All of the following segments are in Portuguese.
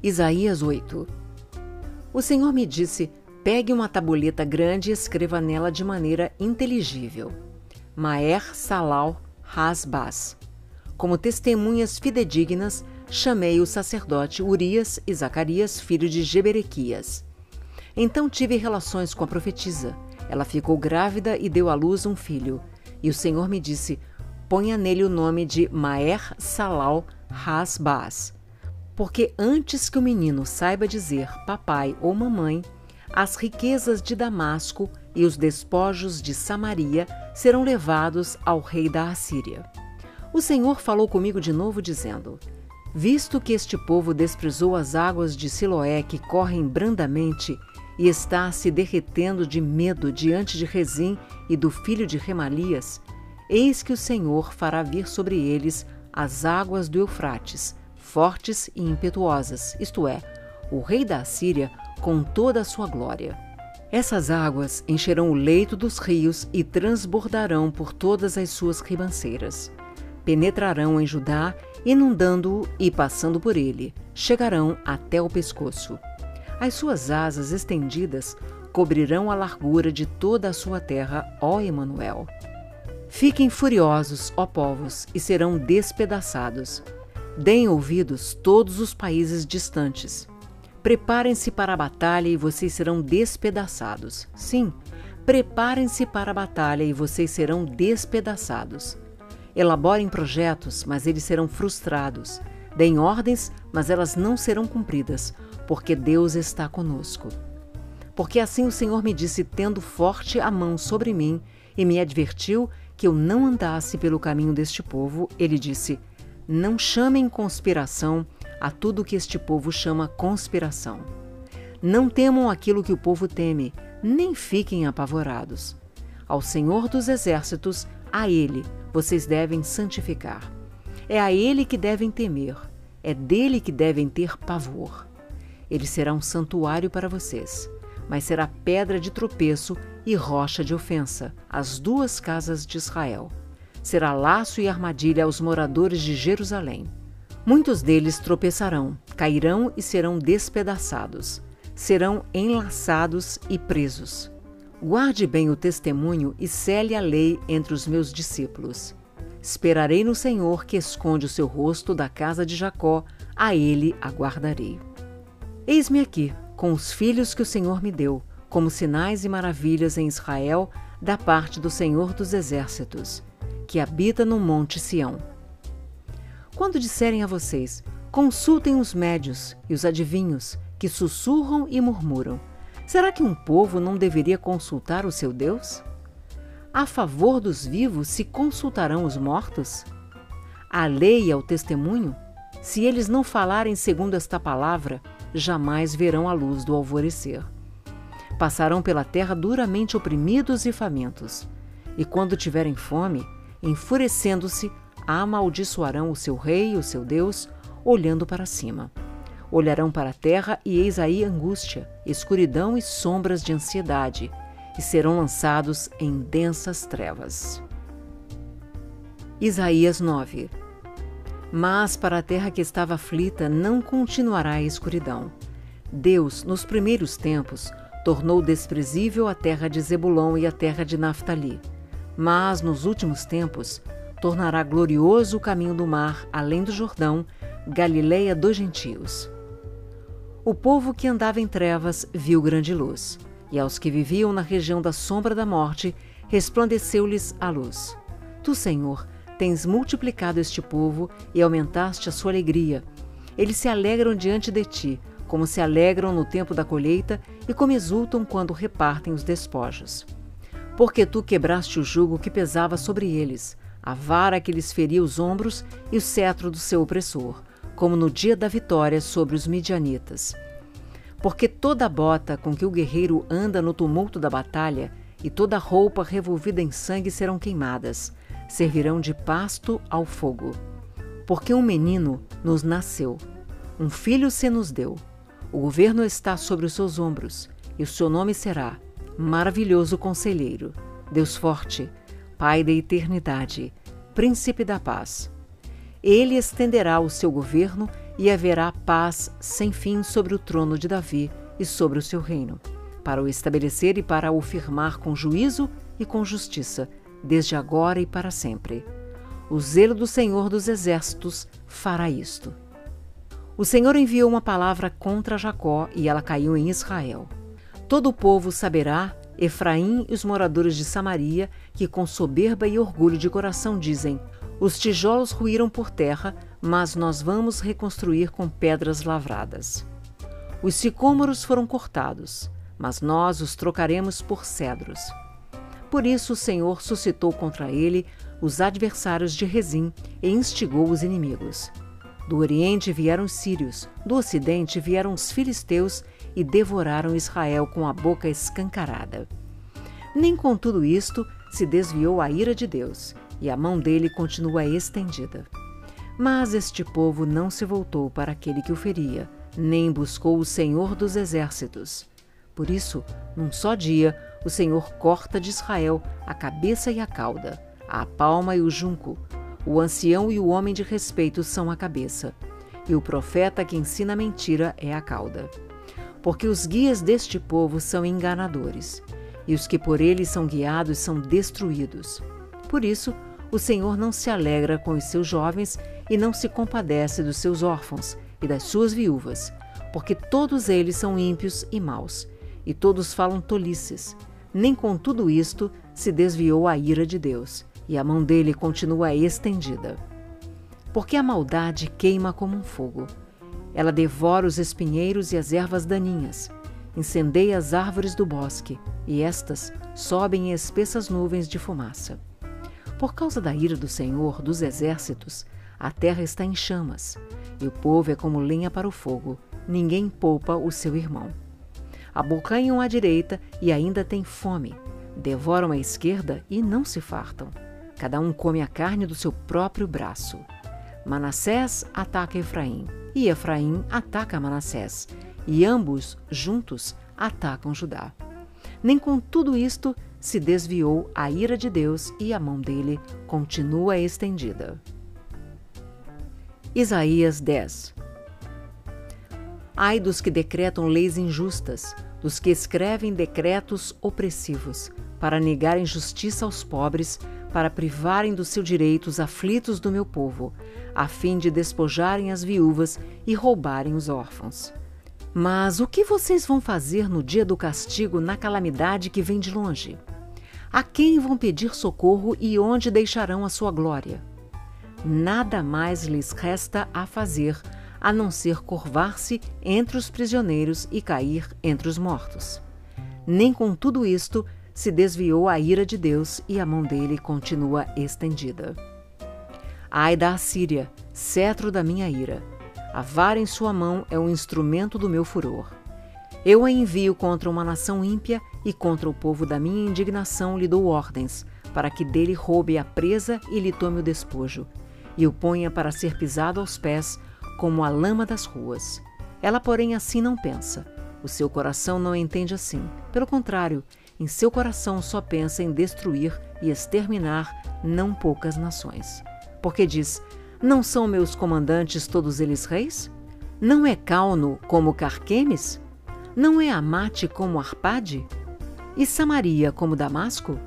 Isaías 8 O Senhor me disse: pegue uma tabuleta grande e escreva nela de maneira inteligível. Maer Salal Hasbaz. Como testemunhas fidedignas, chamei o sacerdote Urias e Zacarias, filho de Jeberequias. Então tive relações com a profetisa. Ela ficou grávida e deu à luz um filho. E o Senhor me disse: ponha nele o nome de Maer Salal Hasbaz porque antes que o menino saiba dizer papai ou mamãe, as riquezas de Damasco e os despojos de Samaria serão levados ao rei da Assíria. O Senhor falou comigo de novo, dizendo: Visto que este povo desprezou as águas de Siloé que correm brandamente e está se derretendo de medo diante de Rezim e do filho de Remalias, eis que o Senhor fará vir sobre eles as águas do Eufrates, fortes e impetuosas, isto é, o rei da Assíria com toda a sua glória. Essas águas encherão o leito dos rios e transbordarão por todas as suas ribanceiras. Penetrarão em Judá, inundando-o e passando por ele, chegarão até o pescoço. As suas asas estendidas cobrirão a largura de toda a sua terra, ó Emanuel. Fiquem furiosos, ó povos, e serão despedaçados. Deem ouvidos todos os países distantes. Preparem-se para a batalha e vocês serão despedaçados. Sim, preparem-se para a batalha e vocês serão despedaçados. Elaborem projetos, mas eles serão frustrados. Deem ordens, mas elas não serão cumpridas, porque Deus está conosco. Porque assim o Senhor me disse, tendo forte a mão sobre mim, e me advertiu que eu não andasse pelo caminho deste povo, ele disse: não chamem conspiração a tudo que este povo chama conspiração. Não temam aquilo que o povo teme, nem fiquem apavorados. Ao Senhor dos Exércitos, a Ele, vocês devem santificar. É a Ele que devem temer, é dele que devem ter pavor. Ele será um santuário para vocês, mas será pedra de tropeço e rocha de ofensa, as duas casas de Israel será laço e armadilha aos moradores de Jerusalém. Muitos deles tropeçarão, cairão e serão despedaçados, serão enlaçados e presos. Guarde bem o testemunho e cele a lei entre os meus discípulos. Esperarei no Senhor que esconde o seu rosto da casa de Jacó, a ele aguardarei. Eis-me aqui, com os filhos que o Senhor me deu, como sinais e maravilhas em Israel, da parte do Senhor dos Exércitos que habita no Monte Sião. Quando disserem a vocês, consultem os médios e os adivinhos, que sussurram e murmuram, será que um povo não deveria consultar o seu Deus? A favor dos vivos se consultarão os mortos? A lei e ao testemunho? Se eles não falarem segundo esta palavra, jamais verão a luz do alvorecer. Passarão pela terra duramente oprimidos e famintos. E quando tiverem fome, enfurecendo-se, amaldiçoarão o seu rei, o seu Deus, olhando para cima. Olharão para a terra e eis aí angústia, escuridão e sombras de ansiedade, e serão lançados em densas trevas. Isaías 9 Mas para a terra que estava aflita não continuará a escuridão. Deus, nos primeiros tempos, tornou desprezível a terra de Zebulon e a terra de Naphtali mas nos últimos tempos tornará glorioso o caminho do mar além do Jordão, Galileia dos gentios. O povo que andava em trevas viu grande luz, e aos que viviam na região da sombra da morte resplandeceu-lhes a luz. Tu, Senhor, tens multiplicado este povo e aumentaste a sua alegria. Eles se alegram diante de ti, como se alegram no tempo da colheita e como exultam quando repartem os despojos. Porque tu quebraste o jugo que pesava sobre eles, a vara que lhes feria os ombros e o cetro do seu opressor, como no dia da vitória sobre os midianitas. Porque toda bota com que o guerreiro anda no tumulto da batalha e toda roupa revolvida em sangue serão queimadas, servirão de pasto ao fogo. Porque um menino nos nasceu, um filho se nos deu. O governo está sobre os seus ombros, e o seu nome será Maravilhoso Conselheiro, Deus Forte, Pai da Eternidade, Príncipe da Paz. Ele estenderá o seu governo e haverá paz sem fim sobre o trono de Davi e sobre o seu reino, para o estabelecer e para o firmar com juízo e com justiça, desde agora e para sempre. O zelo do Senhor dos Exércitos fará isto. O Senhor enviou uma palavra contra Jacó e ela caiu em Israel. Todo o povo saberá, Efraim e os moradores de Samaria, que com soberba e orgulho de coração dizem: Os tijolos ruíram por terra, mas nós vamos reconstruir com pedras lavradas. Os sicômoros foram cortados, mas nós os trocaremos por cedros. Por isso o Senhor suscitou contra ele os adversários de Rezim e instigou os inimigos. Do Oriente vieram os sírios, do Ocidente vieram os filisteus e devoraram Israel com a boca escancarada. Nem com tudo isto se desviou a ira de Deus, e a mão dele continua estendida. Mas este povo não se voltou para aquele que o feria, nem buscou o Senhor dos exércitos. Por isso, num só dia, o Senhor corta de Israel a cabeça e a cauda, a palma e o junco. O ancião e o homem de respeito são a cabeça, e o profeta que ensina mentira é a cauda. Porque os guias deste povo são enganadores, e os que por eles são guiados são destruídos. Por isso, o Senhor não se alegra com os seus jovens e não se compadece dos seus órfãos e das suas viúvas, porque todos eles são ímpios e maus, e todos falam tolices. Nem com tudo isto se desviou a ira de Deus, e a mão dele continua estendida. Porque a maldade queima como um fogo. Ela devora os espinheiros e as ervas daninhas, incendeia as árvores do bosque, e estas sobem em espessas nuvens de fumaça. Por causa da ira do Senhor dos exércitos, a terra está em chamas, e o povo é como lenha para o fogo, ninguém poupa o seu irmão. Abocanham à direita e ainda têm fome, devoram à esquerda e não se fartam. Cada um come a carne do seu próprio braço. Manassés ataca Efraim, e Efraim ataca Manassés, e ambos, juntos, atacam Judá. Nem com tudo isto se desviou a ira de Deus e a mão dele continua estendida. Isaías 10 Ai dos que decretam leis injustas, dos que escrevem decretos opressivos, para negarem justiça aos pobres, para privarem do seu direito os aflitos do meu povo, a fim de despojarem as viúvas e roubarem os órfãos. Mas o que vocês vão fazer no dia do castigo, na calamidade que vem de longe? A quem vão pedir socorro e onde deixarão a sua glória? Nada mais lhes resta a fazer a não ser curvar-se entre os prisioneiros e cair entre os mortos. Nem com tudo isto se desviou a ira de Deus e a mão dele continua estendida. Ai da Assíria, cetro da minha ira. A vara em sua mão é um instrumento do meu furor. Eu a envio contra uma nação ímpia e contra o povo da minha indignação lhe dou ordens, para que dele roube a presa e lhe tome o despojo, e o ponha para ser pisado aos pés, como a lama das ruas. Ela, porém, assim não pensa. O seu coração não entende assim. Pelo contrário, em seu coração só pensa em destruir e exterminar não poucas nações. Porque diz: Não são meus comandantes todos eles reis? Não é Cauno como Carquemes? Não é Amate como Arpade? E Samaria como Damasco?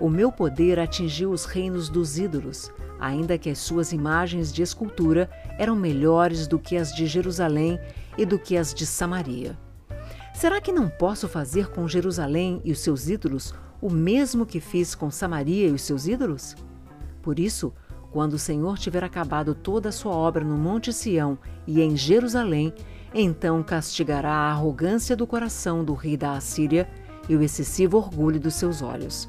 O meu poder atingiu os reinos dos ídolos, ainda que as suas imagens de escultura eram melhores do que as de Jerusalém e do que as de Samaria. Será que não posso fazer com Jerusalém e os seus ídolos o mesmo que fiz com Samaria e os seus ídolos? Por isso, quando o Senhor tiver acabado toda a sua obra no Monte Sião e em Jerusalém, então castigará a arrogância do coração do rei da Assíria e o excessivo orgulho dos seus olhos.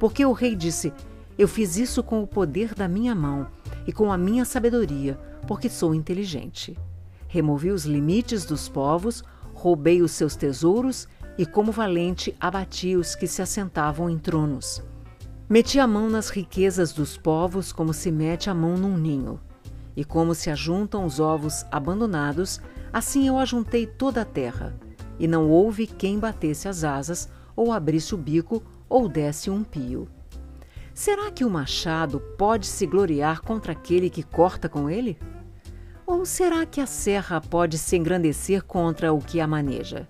Porque o rei disse: Eu fiz isso com o poder da minha mão e com a minha sabedoria, porque sou inteligente. Removi os limites dos povos, roubei os seus tesouros e, como valente, abati os que se assentavam em tronos. Meti a mão nas riquezas dos povos como se mete a mão num ninho. E como se ajuntam os ovos abandonados, assim eu ajuntei toda a terra. E não houve quem batesse as asas, ou abrisse o bico, ou desse um pio. Será que o machado pode se gloriar contra aquele que corta com ele? Ou será que a serra pode se engrandecer contra o que a maneja?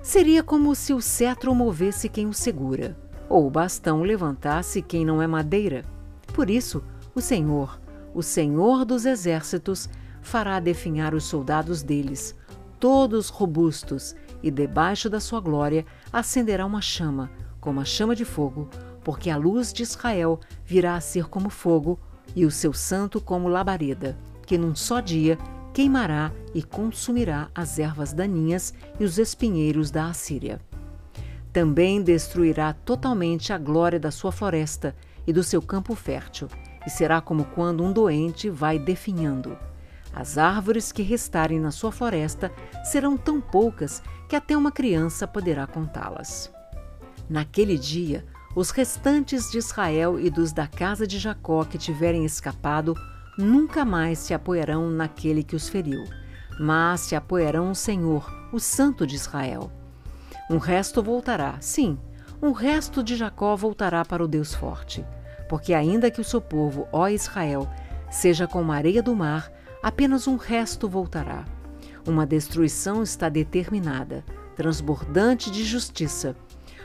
Seria como se o cetro movesse quem o segura, ou o bastão levantasse quem não é madeira. Por isso, o Senhor, o Senhor dos exércitos, fará definhar os soldados deles, todos robustos, e debaixo da sua glória acenderá uma chama, como a chama de fogo, porque a luz de Israel virá a ser como fogo, e o seu santo como labareda, que num só dia queimará e consumirá as ervas daninhas e os espinheiros da Assíria. Também destruirá totalmente a glória da sua floresta e do seu campo fértil, e será como quando um doente vai definhando. As árvores que restarem na sua floresta serão tão poucas que até uma criança poderá contá-las. Naquele dia, os restantes de Israel e dos da casa de Jacó que tiverem escapado nunca mais se apoiarão naquele que os feriu, mas se apoiarão o Senhor, o Santo de Israel. Um resto voltará, sim, um resto de Jacó voltará para o Deus forte, porque ainda que o seu povo, ó Israel, seja como a areia do mar, apenas um resto voltará. Uma destruição está determinada, transbordante de justiça,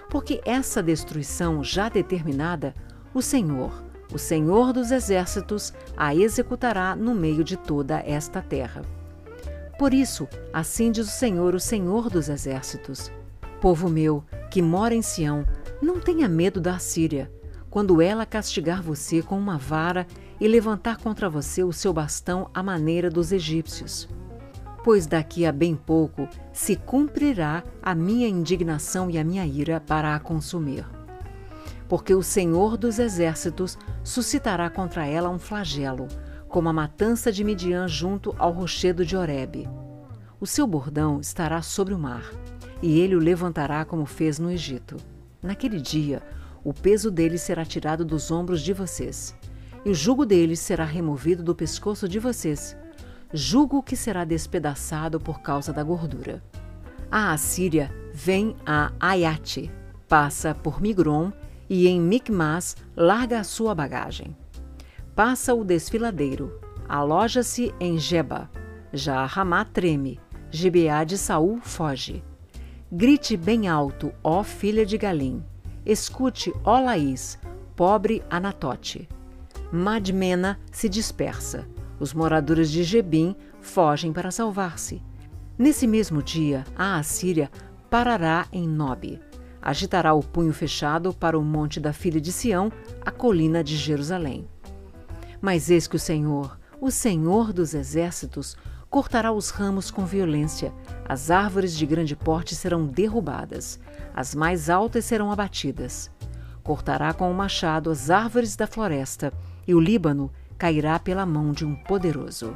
porque essa destruição já determinada, o Senhor, o Senhor dos Exércitos a executará no meio de toda esta terra. Por isso, assim diz o Senhor, o Senhor dos Exércitos: Povo meu, que mora em Sião, não tenha medo da Síria, quando ela castigar você com uma vara e levantar contra você o seu bastão à maneira dos egípcios. Pois daqui a bem pouco se cumprirá a minha indignação e a minha ira para a consumir porque o Senhor dos Exércitos suscitará contra ela um flagelo, como a matança de Midian junto ao rochedo de Horebe. O seu bordão estará sobre o mar, e ele o levantará como fez no Egito. Naquele dia, o peso dele será tirado dos ombros de vocês, e o jugo dele será removido do pescoço de vocês, jugo que será despedaçado por causa da gordura. A Assíria vem a Ayate, passa por Migron e em Micmas larga a sua bagagem. Passa o desfiladeiro, aloja-se em Geba. Já Ramá treme, Gibeá de Saul foge. Grite bem alto, ó filha de Galim. Escute, ó Laís, pobre Anatote. Madmena se dispersa. Os moradores de Gebim fogem para salvar-se. Nesse mesmo dia, a Assíria parará em Nob agitará o punho fechado para o monte da filha de Sião, a colina de Jerusalém. Mas eis que o Senhor, o Senhor dos exércitos, cortará os ramos com violência, as árvores de grande porte serão derrubadas, as mais altas serão abatidas. Cortará com o machado as árvores da floresta, e o Líbano cairá pela mão de um poderoso.